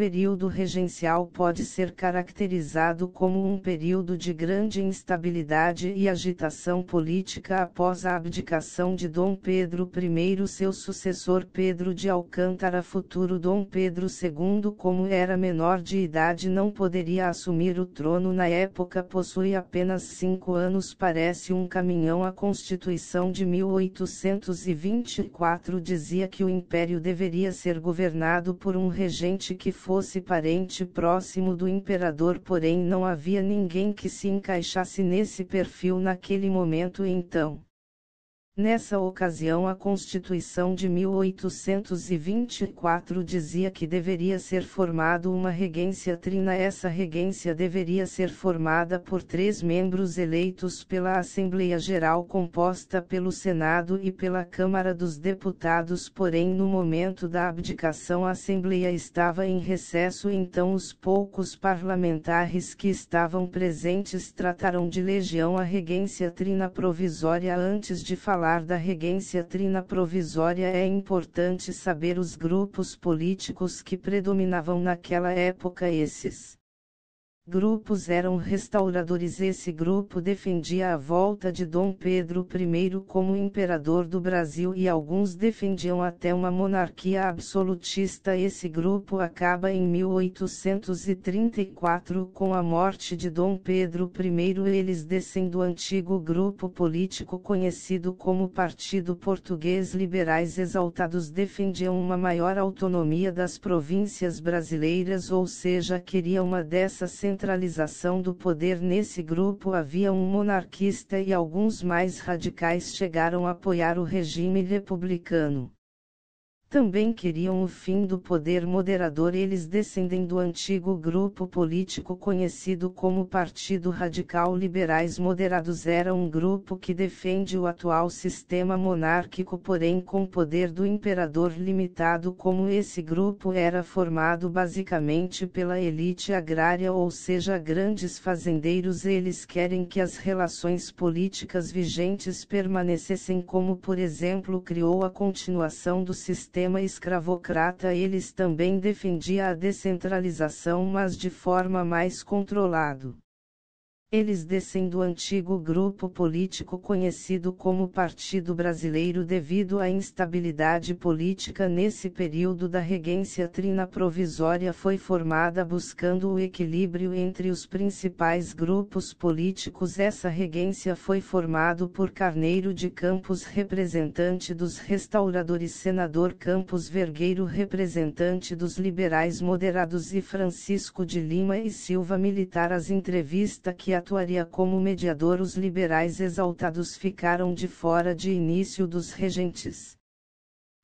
período regencial pode ser caracterizado como um período de grande instabilidade e agitação política após a abdicação de Dom Pedro I. Seu sucessor Pedro de Alcântara, futuro Dom Pedro II, como era menor de idade, não poderia assumir o trono na época, possui apenas cinco anos. Parece um caminhão. A Constituição de 1824 dizia que o império deveria ser governado por um regente que fosse parente próximo do imperador, porém não havia ninguém que se encaixasse nesse perfil naquele momento então. Nessa ocasião, a Constituição de 1824 dizia que deveria ser formado uma regência trina. Essa regência deveria ser formada por três membros eleitos pela Assembleia Geral, composta pelo Senado e pela Câmara dos Deputados. Porém, no momento da abdicação, a Assembleia estava em recesso, então os poucos parlamentares que estavam presentes trataram de legião a regência trina provisória antes de falar falar da regência trina provisória. É importante saber os grupos políticos que predominavam naquela época esses grupos eram restauradores. Esse grupo defendia a volta de Dom Pedro I como imperador do Brasil e alguns defendiam até uma monarquia absolutista. Esse grupo acaba em 1834 com a morte de Dom Pedro I. Eles descem do antigo grupo político conhecido como Partido Português Liberais Exaltados defendiam uma maior autonomia das províncias brasileiras, ou seja, queriam uma dessas do poder nesse grupo havia um monarquista e alguns mais radicais chegaram a apoiar o regime republicano também queriam o fim do poder moderador. Eles descendem do antigo grupo político conhecido como Partido Radical Liberais Moderados. Era um grupo que defende o atual sistema monárquico, porém com poder do imperador limitado. Como esse grupo era formado basicamente pela elite agrária, ou seja, grandes fazendeiros, eles querem que as relações políticas vigentes permanecessem, como por exemplo, criou a continuação do sistema sistema escravocrata eles também defendia a descentralização mas de forma mais controlado. Eles descem do antigo grupo político conhecido como Partido Brasileiro devido à instabilidade política nesse período da regência trina provisória foi formada buscando o equilíbrio entre os principais grupos políticos. Essa regência foi formado por Carneiro de Campos, representante dos restauradores, senador Campos Vergueiro, representante dos liberais moderados e Francisco de Lima e Silva, militar. As entrevistas que atuaria como mediador. Os liberais exaltados ficaram de fora de início dos regentes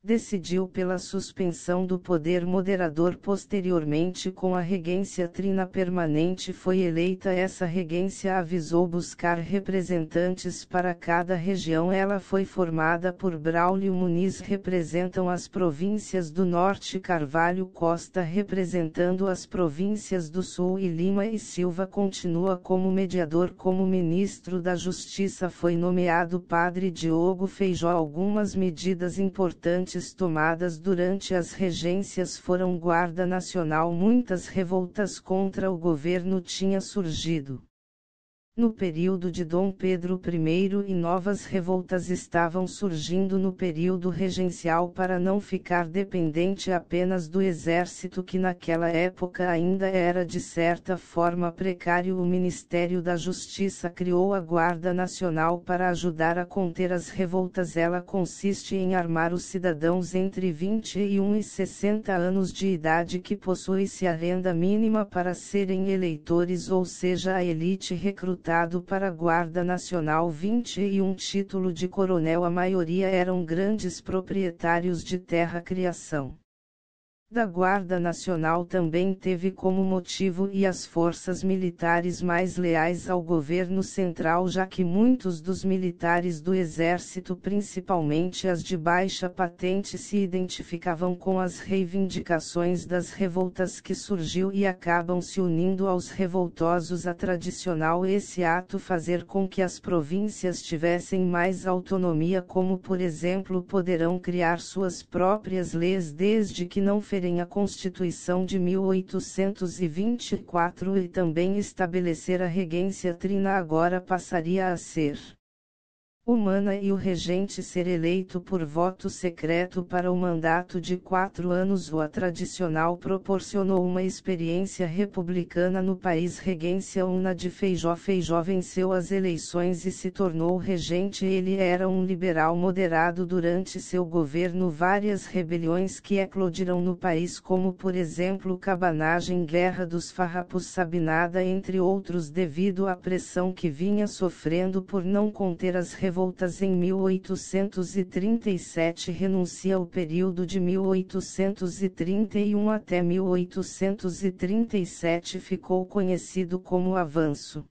decidiu pela suspensão do poder moderador posteriormente com a regência trina permanente foi eleita. Essa regência avisou buscar representantes para cada região. Ela foi formada por Braulio Muniz representam as províncias do Norte Carvalho Costa representando as províncias do Sul e Lima e Silva continua como mediador como ministro da Justiça. Foi nomeado Padre Diogo Feijó. Algumas medidas importantes tomadas durante as regências foram Guarda Nacional. Muitas revoltas contra o governo tinham surgido. No período de Dom Pedro I e novas revoltas estavam surgindo no período regencial para não ficar dependente apenas do exército que naquela época ainda era de certa forma precário. O Ministério da Justiça criou a Guarda Nacional para ajudar a conter as revoltas. Ela consiste em armar os cidadãos entre 21 e 60 anos de idade que possuem-se a renda mínima para serem eleitores ou seja a elite recrutada para a Guarda Nacional 21 título de coronel a maioria eram grandes proprietários de terra criação da Guarda Nacional também teve como motivo e as forças militares mais leais ao governo central, já que muitos dos militares do Exército, principalmente as de baixa patente, se identificavam com as reivindicações das revoltas que surgiu e acabam se unindo aos revoltosos. A tradicional esse ato fazer com que as províncias tivessem mais autonomia, como por exemplo poderão criar suas próprias leis desde que não redigirem a Constituição de 1824 e também estabelecer a regência trina agora passaria a ser humana e o regente ser eleito por voto secreto para o mandato de quatro anos. O a tradicional proporcionou uma experiência republicana no país. Regência Una de Feijó. Feijó venceu as eleições e se tornou regente. Ele era um liberal moderado durante seu governo. Várias rebeliões que eclodiram no país, como por exemplo Cabanagem, Guerra dos Farrapos, Sabinada, entre outros, devido à pressão que vinha sofrendo por não conter as revoluções revoltas em 1837 renuncia ao período de 1831 até 1837 ficou conhecido como Avanço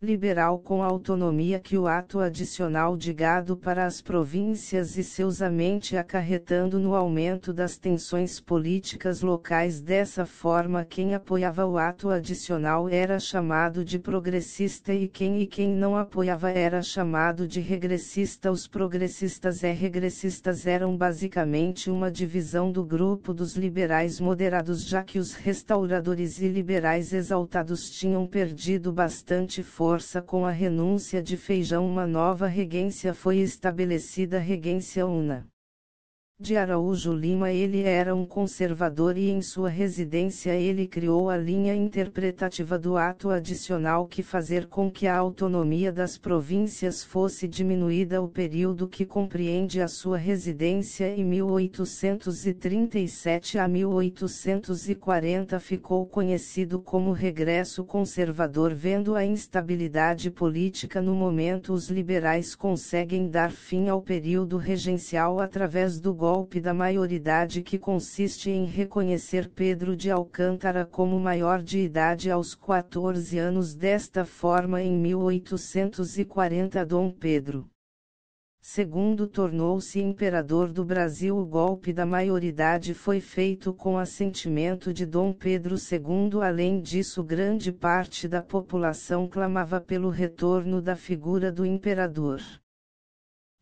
liberal com autonomia que o ato adicional de gado para as províncias e seusamente acarretando no aumento das tensões políticas locais. Dessa forma quem apoiava o ato adicional era chamado de progressista e quem e quem não apoiava era chamado de regressista. Os progressistas e regressistas eram basicamente uma divisão do grupo dos liberais moderados já que os restauradores e liberais exaltados tinham perdido bastante força força com a renúncia de Feijão uma nova regência foi estabelecida Regência Una de Araújo Lima ele era um conservador e em sua residência ele criou a linha interpretativa do ato adicional que fazer com que a autonomia das províncias fosse diminuída. O período que compreende a sua residência em 1837 a 1840 ficou conhecido como regresso conservador vendo a instabilidade política no momento. Os liberais conseguem dar fim ao período regencial através do golpe golpe da maioridade que consiste em reconhecer Pedro de Alcântara como maior de idade aos 14 anos desta forma em 1840 Dom Pedro segundo tornou-se imperador do Brasil. O golpe da maioridade foi feito com assentimento de Dom Pedro II. Além disso, grande parte da população clamava pelo retorno da figura do imperador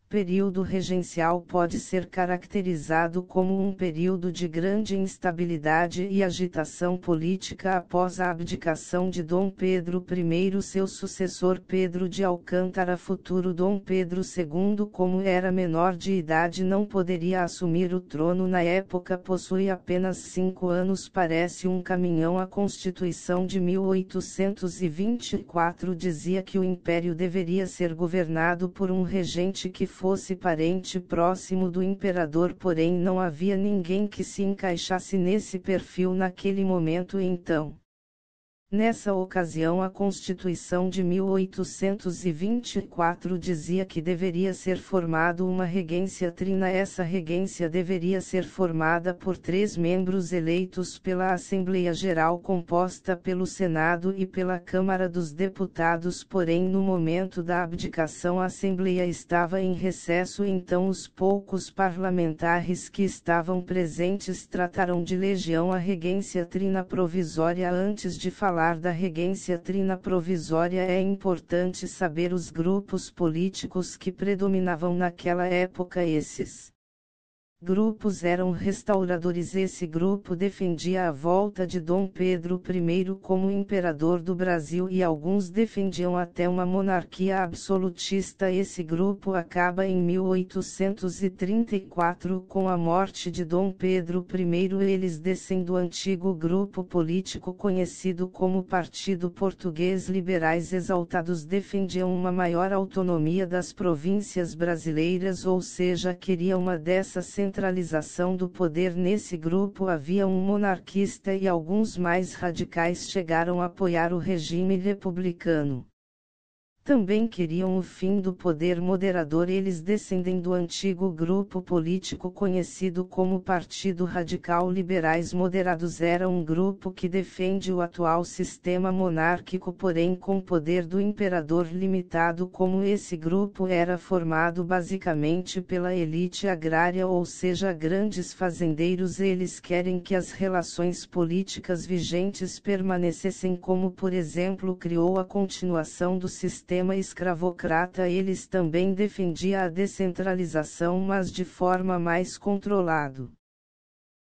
período regencial pode ser caracterizado como um período de grande instabilidade e agitação política após a abdicação de Dom Pedro I. Seu sucessor Pedro de Alcântara, futuro Dom Pedro II, como era menor de idade, não poderia assumir o trono na época, possui apenas cinco anos. Parece um caminhão. A Constituição de 1824 dizia que o império deveria ser governado por um regente que fosse parente próximo do imperador, porém não havia ninguém que se encaixasse nesse perfil naquele momento então. Nessa ocasião, a Constituição de 1824 dizia que deveria ser formado uma regência trina. Essa regência deveria ser formada por três membros eleitos pela Assembleia Geral, composta pelo Senado e pela Câmara dos Deputados. Porém, no momento da abdicação, a Assembleia estava em recesso, então os poucos parlamentares que estavam presentes trataram de legião a regência trina provisória antes de falar falar da regência trina provisória é importante saber os grupos políticos que predominavam naquela época esses grupos eram restauradores. Esse grupo defendia a volta de Dom Pedro I como imperador do Brasil e alguns defendiam até uma monarquia absolutista. Esse grupo acaba em 1834 com a morte de Dom Pedro I. Eles descem do antigo grupo político conhecido como Partido Português. Liberais exaltados defendiam uma maior autonomia das províncias brasileiras, ou seja, queria uma dessas centralização do poder nesse grupo havia um monarquista e alguns mais radicais chegaram a apoiar o regime republicano também queriam o fim do poder moderador. Eles descendem do antigo grupo político conhecido como Partido Radical Liberais Moderados. Era um grupo que defende o atual sistema monárquico, porém com poder do imperador limitado. Como esse grupo era formado basicamente pela elite agrária, ou seja, grandes fazendeiros, eles querem que as relações políticas vigentes permanecessem, como por exemplo, criou a continuação do sistema sistema escravocrata eles também defendia a descentralização mas de forma mais controlado.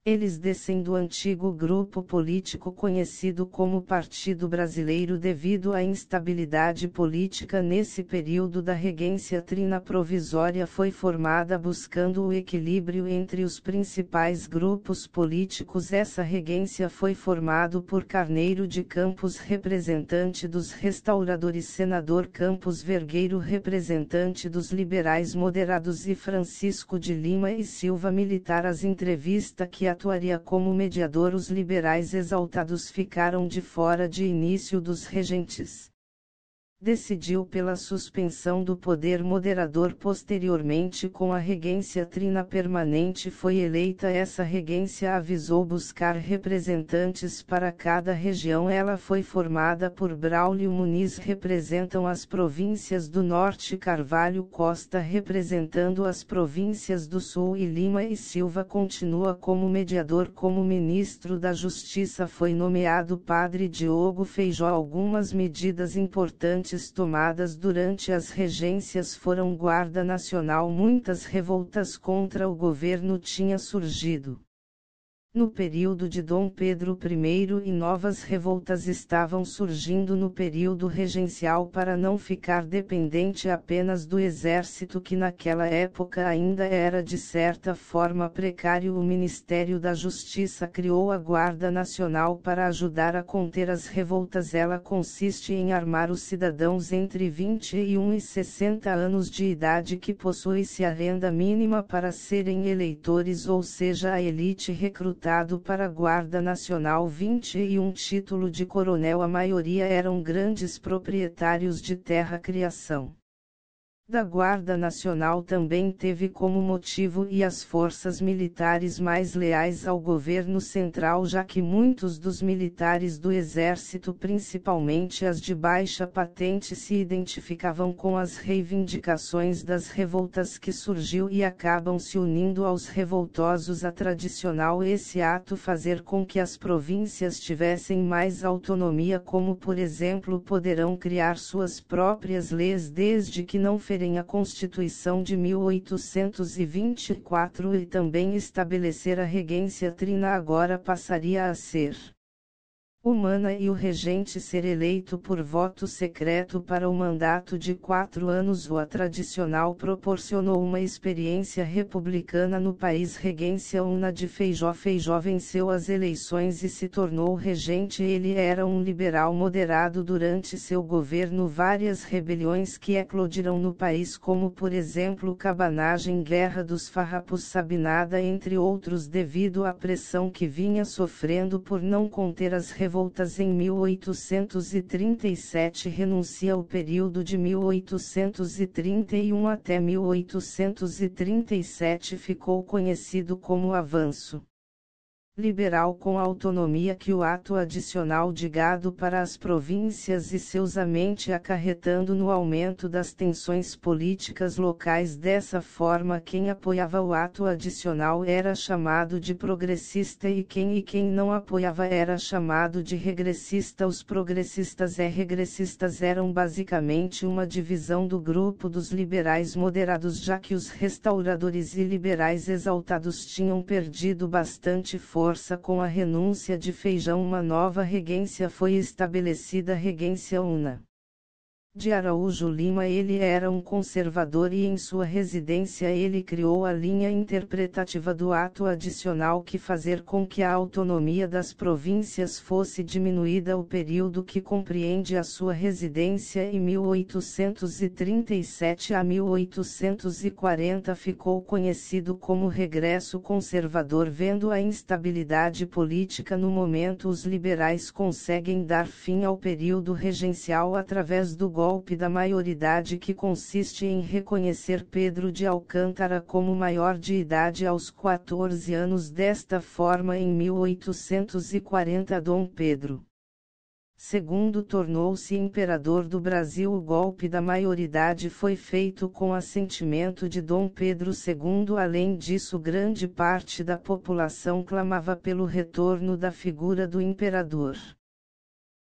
Eles descem do antigo grupo político conhecido como Partido Brasileiro devido à instabilidade política nesse período da regência trina provisória foi formada buscando o equilíbrio entre os principais grupos políticos. Essa regência foi formado por Carneiro de Campos representante dos restauradores senador Campos Vergueiro representante dos liberais moderados e Francisco de Lima e Silva militar as entrevista que a atuaria como mediador os liberais exaltados ficaram de fora de início dos regentes decidiu pela suspensão do poder moderador posteriormente com a regência trina permanente foi eleita. Essa regência avisou buscar representantes para cada região. Ela foi formada por Braulio Muniz representam as províncias do Norte Carvalho Costa representando as províncias do Sul e Lima e Silva continua como mediador como ministro da Justiça. Foi nomeado Padre Diogo Feijó. Algumas medidas importantes tomadas durante as regências foram Guarda Nacional. Muitas revoltas contra o governo tinha surgido. No período de Dom Pedro I e novas revoltas estavam surgindo no período regencial para não ficar dependente apenas do exército que naquela época ainda era de certa forma precário. O Ministério da Justiça criou a Guarda Nacional para ajudar a conter as revoltas. Ela consiste em armar os cidadãos entre 21 e 60 anos de idade que possuem-se a renda mínima para serem eleitores ou seja a elite recrutada para a Guarda Nacional 21 título de coronel a maioria eram grandes proprietários de terra criação da Guarda Nacional também teve como motivo e as forças militares mais leais ao governo central, já que muitos dos militares do Exército, principalmente as de baixa patente, se identificavam com as reivindicações das revoltas que surgiu e acabam se unindo aos revoltosos. A tradicional esse ato fazer com que as províncias tivessem mais autonomia, como por exemplo, poderão criar suas próprias leis desde que não a Constituição de 1824 e também estabelecer a regência trina agora passaria a ser humana e o regente ser eleito por voto secreto para o mandato de quatro anos. O a tradicional proporcionou uma experiência republicana no país. Regência Una de Feijó. Feijó venceu as eleições e se tornou regente. Ele era um liberal moderado durante seu governo. Várias rebeliões que eclodiram no país, como por exemplo Cabanagem, Guerra dos Farrapos, Sabinada, entre outros, devido à pressão que vinha sofrendo por não conter as revoluções revoltas em 1837 renuncia ao período de 1831 até 1837 ficou conhecido como Avanço liberal com autonomia que o ato adicional de gado para as províncias e seus amente acarretando no aumento das tensões políticas locais. Dessa forma quem apoiava o ato adicional era chamado de progressista e quem e quem não apoiava era chamado de regressista. Os progressistas e regressistas eram basicamente uma divisão do grupo dos liberais moderados já que os restauradores e liberais exaltados tinham perdido bastante força força com a renúncia de Feijão uma nova regência foi estabelecida Regência Una de Araújo Lima. Ele era um conservador e em sua residência ele criou a linha interpretativa do ato adicional que fazer com que a autonomia das províncias fosse diminuída. O período que compreende a sua residência em 1837 a 1840 ficou conhecido como regresso conservador vendo a instabilidade política no momento. Os liberais conseguem dar fim ao período regencial através do golpe golpe da maioridade que consiste em reconhecer Pedro de Alcântara como maior de idade aos 14 anos desta forma em 1840 Dom Pedro Segundo tornou-se imperador do Brasil. O golpe da maioridade foi feito com assentimento de Dom Pedro II. Além disso, grande parte da população clamava pelo retorno da figura do imperador.